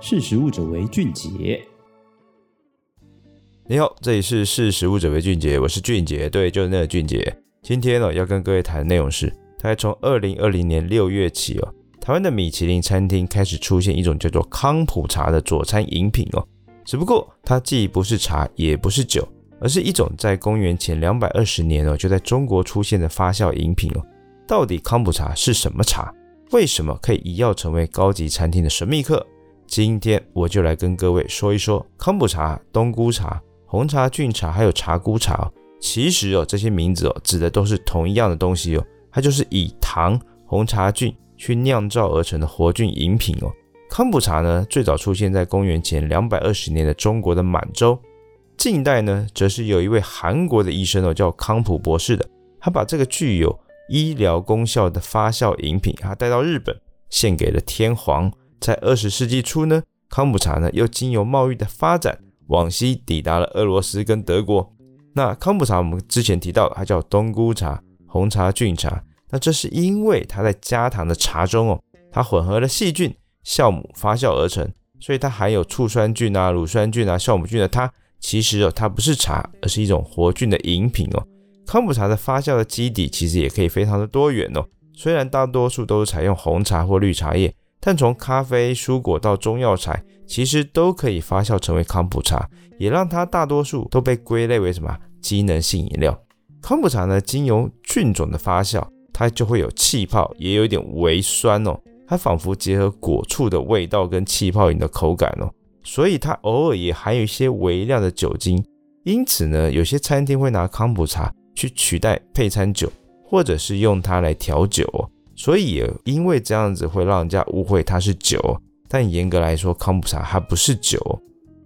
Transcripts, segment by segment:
识食物者为俊杰。你好，这里是识食物者为俊杰，我是俊杰，对，就是那个俊杰。今天呢，要跟各位谈的内容是，大概从二零二零年六月起哦，台湾的米其林餐厅开始出现一种叫做康普茶的佐餐饮品哦。只不过它既不是茶，也不是酒，而是一种在公元前两百二十年哦就在中国出现的发酵饮品哦。到底康普茶是什么茶？为什么可以一跃成为高级餐厅的神秘客？今天我就来跟各位说一说康普茶、冬菇茶、红茶、菌茶，还有茶菇茶哦。其实哦，这些名字哦，指的都是同一样的东西哦，它就是以糖、红茶菌去酿造而成的活菌饮品哦。康普茶呢，最早出现在公元前两百二十年的中国的满洲，近代呢，则是有一位韩国的医生哦，叫康普博士的，他把这个具有医疗功效的发酵饮品，他带到日本，献给了天皇。在二十世纪初呢，康普茶呢又经由贸易的发展，往西抵达了俄罗斯跟德国。那康普茶我们之前提到，它叫冬菇茶、红茶、菌茶。那这是因为它在加糖的茶中哦，它混合了细菌、酵母发酵而成，所以它含有醋酸菌啊、乳酸菌啊、酵母菌的它，其实哦它不是茶，而是一种活菌的饮品哦。康普茶的发酵的基底其实也可以非常的多元哦，虽然大多数都是采用红茶或绿茶叶。但从咖啡、蔬果到中药材，其实都可以发酵成为康普茶，也让它大多数都被归类为什么机能性饮料。康普茶呢，经由菌种的发酵，它就会有气泡，也有一点微酸哦，它仿佛结合果醋的味道跟气泡饮的口感哦，所以它偶尔也含有一些微量的酒精。因此呢，有些餐厅会拿康普茶去取代配餐酒，或者是用它来调酒哦。所以因为这样子会让人家误会它是酒，但严格来说，康普茶它不是酒。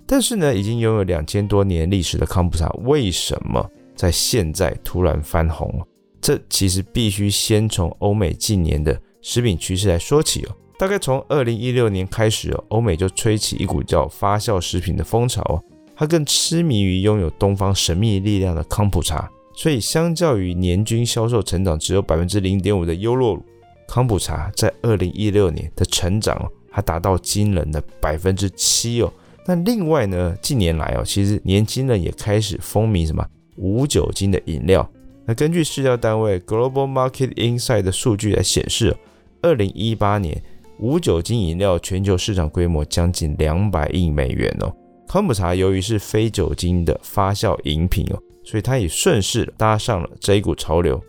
但是呢，已经拥有两千多年历史的康普茶，为什么在现在突然翻红？这其实必须先从欧美近年的食品趋势来说起哦。大概从二零一六年开始哦，欧美就吹起一股叫发酵食品的风潮，它更痴迷于拥有东方神秘力量的康普茶。所以，相较于年均销售成长只有百分之零点五的优酪乳。康普茶在二零一六年的成长哦，还达到惊人的百分之七哦。那另外呢，近年来哦，其实年轻人也开始风靡什么无酒精的饮料。那根据市调单位 Global Market Insight 的数据来显示，二零一八年无酒精饮料全球市场规模将近两百亿美元哦。康普茶由于是非酒精的发酵饮品哦，所以它也顺势搭上了这一股潮流。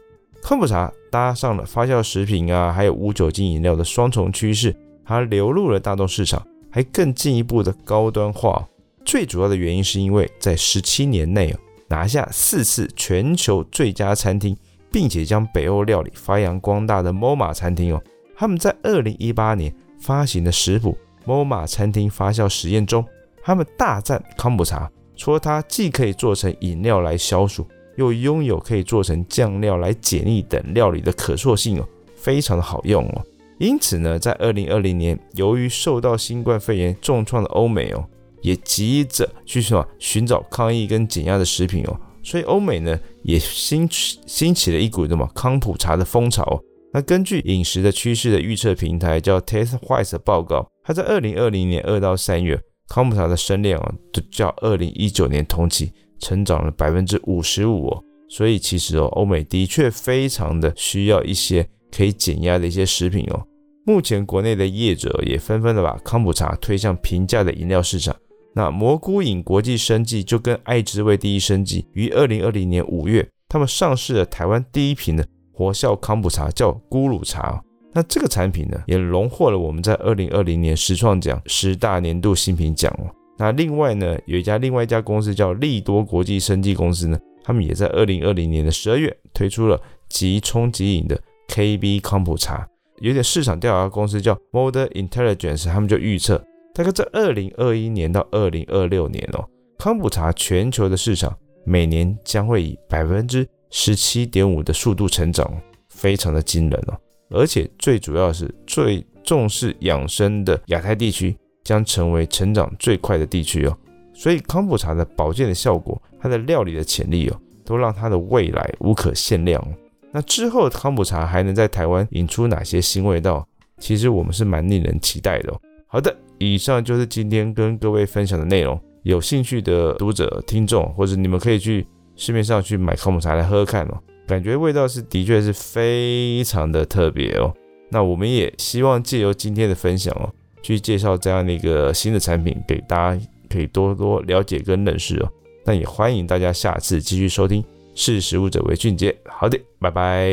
康普茶搭上了发酵食品啊，还有无酒精饮料的双重趋势，它流入了大众市场，还更进一步的高端化。最主要的原因是因为在十七年内拿下四次全球最佳餐厅，并且将北欧料理发扬光大的 MOMA 餐厅哦，他们在二零一八年发行的食谱 MOMA 餐厅发酵实验中，他们大赞康普茶，说它既可以做成饮料来消暑。又拥有可以做成酱料来解腻等料理的可塑性哦，非常的好用哦。因此呢，在二零二零年，由于受到新冠肺炎重创的欧美哦，也急着去什么寻找抗疫跟减压的食品哦，所以欧美呢也兴起兴起了一股什么康普茶的风潮哦。那根据饮食的趋势的预测平台叫 TasteWise 报告，它在二零二零年二到三月，康普茶的声量啊，就较二零一九年同期。成长了百分之五十五哦，所以其实哦，欧美的确非常的需要一些可以减压的一些食品哦。目前国内的业者也纷纷的把康普茶推向平价的饮料市场。那蘑菇饮国际生技就跟爱之味第一生技于二零二零年五月，他们上市了台湾第一瓶的活效康普茶，叫咕噜茶。那这个产品呢，也荣获了我们在二零二零年食创奖十大年度新品奖哦。那另外呢，有一家另外一家公司叫利多国际生技公司呢，他们也在二零二零年的十二月推出了即冲即饮的 KB 康普茶。有点市场调查公司叫 Modern Intelligence，他们就预测，大概在二零二一年到二零二六年哦，康普茶全球的市场每年将会以百分之十七点五的速度成长，非常的惊人哦。而且最主要是最重视养生的亚太地区。将成为成长最快的地区哦，所以康普茶的保健的效果，它的料理的潜力哦，都让它的未来无可限量。那之后康普茶还能在台湾引出哪些新味道？其实我们是蛮令人期待的哦。好的，以上就是今天跟各位分享的内容。有兴趣的读者、听众，或者你们可以去市面上去买康普茶来喝喝看哦，感觉味道是的确是非常的特别哦。那我们也希望借由今天的分享哦，去介绍这样的一个新的产品给大家，可以多多了解跟认识哦。那也欢迎大家下次继续收听，识时务者为俊杰。好的，拜拜。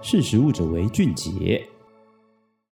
识时务者为俊杰。